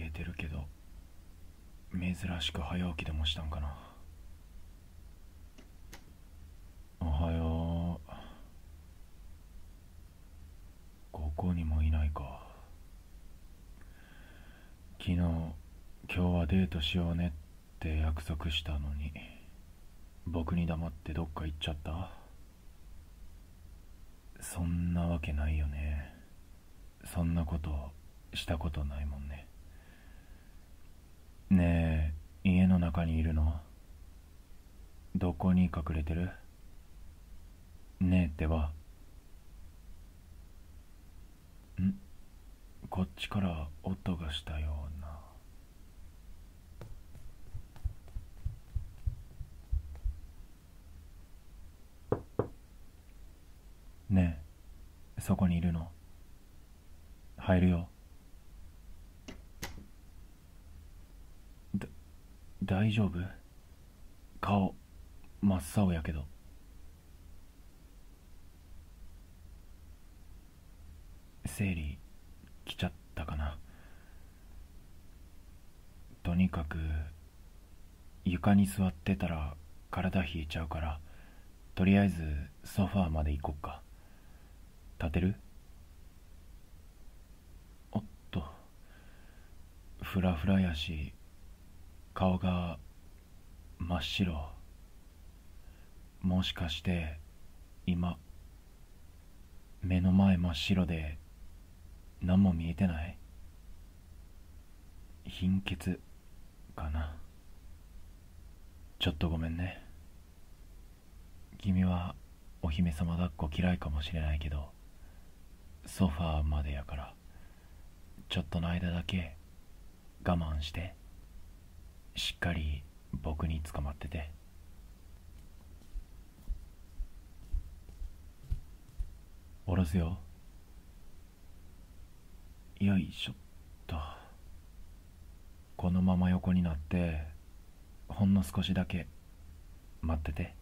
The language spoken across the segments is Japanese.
冷えてるけど珍しく早起きでもしたんかな。おはよう。ここにもいないか。昨日今日はデートしようねって約束したのに僕に黙ってどっか行っちゃった。そんなわけないよね。そんなことしたことないもんね。ねえ家の中にいるのどこに隠れてる？ねえってば。ん？こっちから音がしたような。ねえそこにいるの？入るよ。大丈夫？顔真っ青やけど。生理来ちゃったかな。とにかく床に座ってたら体冷えちゃうからとりあえずソファーまで行こっか。立てる？おっと。フラフラやし。顔が真っ白。もしかして今目の前真っ白で何も見えてない？貧血かな？ちょっとごめんね。君はお姫様抱っこ嫌いかもしれないけどソファーまでやからちょっとの間だけ我慢して。しっかり僕に捕まってて。下ろすよ。よいしょっと。このまま横になってほんの少しだけ待ってて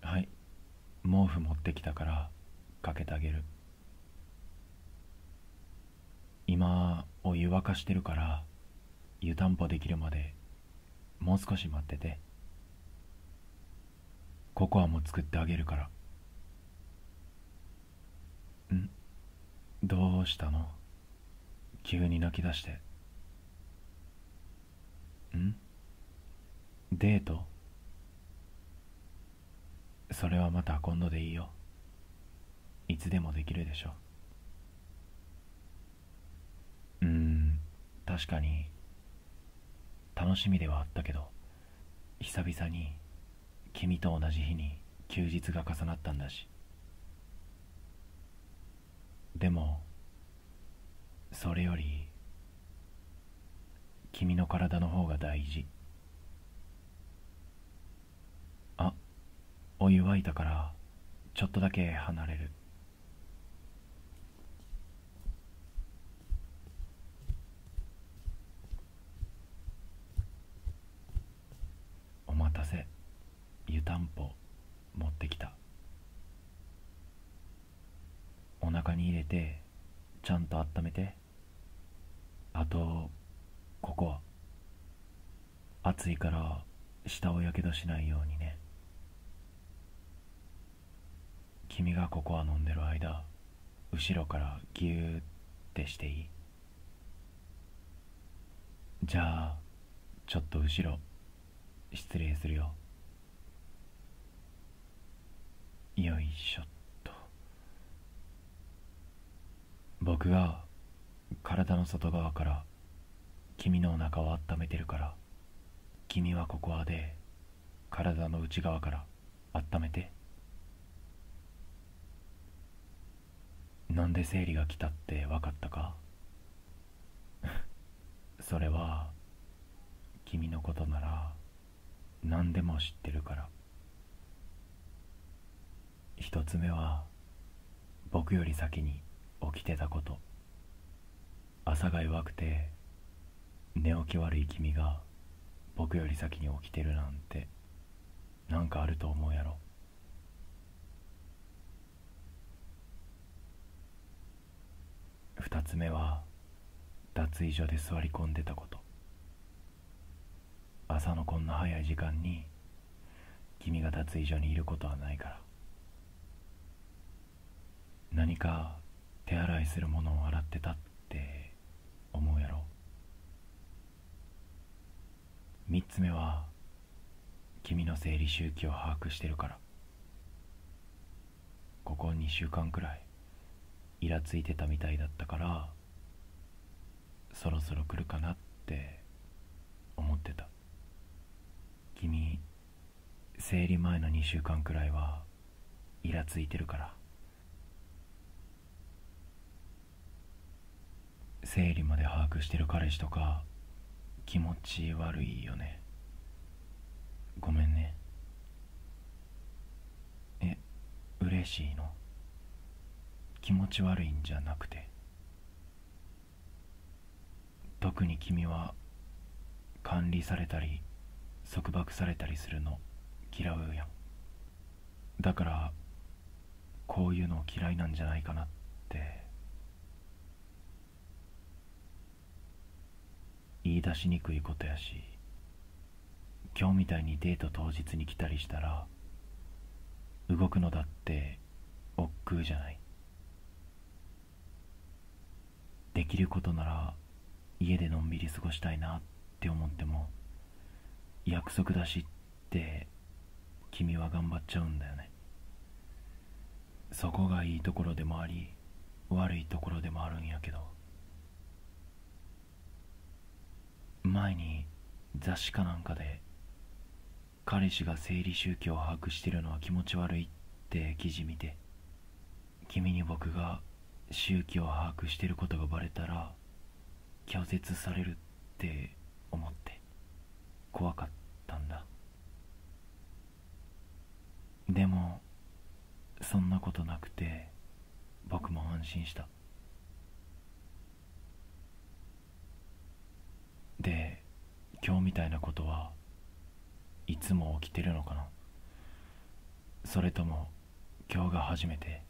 はい毛布持ってきたからかけてあげる。今お湯沸かしてるから湯たんぽできるまでもう少し待ってて。ココアも作ってあげるから。ん？どうしたの？急に泣き出して。ん？デート？それはまた今度でいいよ。いつでもできるでしょ。うん確かに楽しみではあったけど久々に君と同じ日に休日が重なったんだし。でもそれより君の体の方が大事あお湯沸いたからちょっとだけ離れる。お待たせ。湯たんぽ持ってきた。お腹に入れてちゃんと温めて。あとここは。暑いから下をやけどしないようにね。君がココア飲んでる間後ろからギューってしていい。じゃあちょっと後ろ失礼するよ。よいしょっと。僕が体の外側から君のお腹を温めてるから君はここはで体の内側から温めて。なんで生理が来たって分かったか？それは君のことなら何でも知ってるから。一つ目は僕より先に起きてたこと。朝が弱くて寝起き悪い君が僕より先に起きてるなんてなんかあると思うやろ。二つ目は脱衣所で座り込んでたこと。朝のこんな早い時間に君が脱衣所にいることはないから。何か手洗いするものを洗ってたって思うやろ。三つ目は君の生理周期を把握してるから。ここ2週間くらい。イラついてたみたいだったからそろそろ来るかなって思ってた。君生理前の2週間くらいはイラついてるから。生理まで把握してる彼氏とか気持ち悪いよね。ごめんね。え嬉しいの？気持ち悪いんじゃなくて特に君は管理されたり束縛されたりするの嫌うやん。だからこういうの嫌いなんじゃないかなって言い出しにくいことやし今日みたいにデート当日に来たりしたら動くのだって億劫じゃない。できることなら家でのんびり過ごしたいなって思っても約束だしって君は頑張っちゃうんだよね。そこがいいところでもあり悪いところでもあるんやけど前に雑誌かなんかで彼氏が生理周期を把握してるのは気持ち悪いって記事見て君に僕が周期を把握してることがバレたら拒絶されるって思って怖かったんだ。でもそんなことなくて僕も安心した。で今日みたいなことはいつも起きてるのかな。それとも今日が初めて？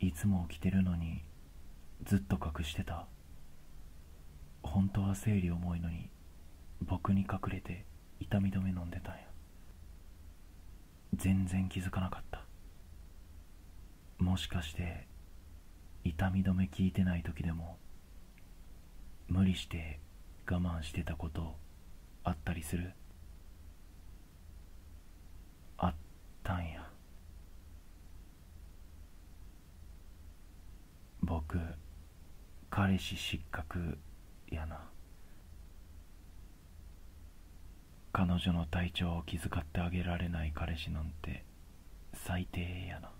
いつも起きてるのにずっと隠してた。本当は生理重いのに僕に隠れて痛み止め飲んでたんや。全然気づかなかった。もしかして痛み止め効いてない時でも無理して我慢してたことあったりする？あったんや。彼氏失格やな。彼女の体調を気遣ってあげられない彼氏なんて最低やな。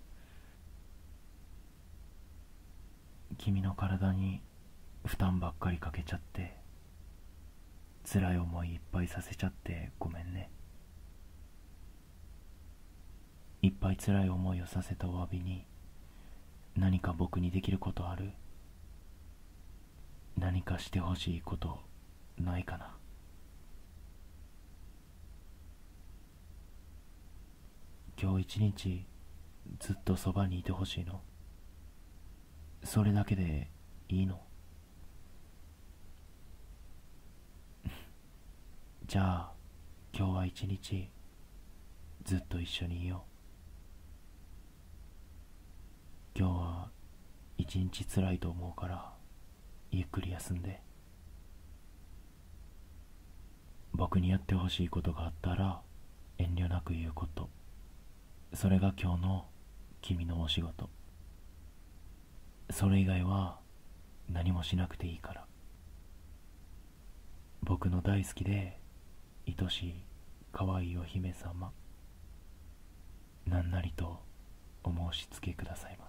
君の体に負担ばっかりかけちゃって辛い思いいっぱいさせちゃってごめんね。いっぱい辛い思いをさせたお詫びに何か僕にできることある？何かしてほしいことないかな？今日一日ずっとそばにいてほしいの？それだけでいいの？じゃあ今日は一日ずっと一緒にいよう。今日は一日つらいと思うからゆっくり休んで。僕にやってほしいことがあったら遠慮なく言うこと。それが今日の君のお仕事。それ以外は何もしなくていいから。僕の大好きで愛しい可愛いお姫様何なりとお申し付けくださいませ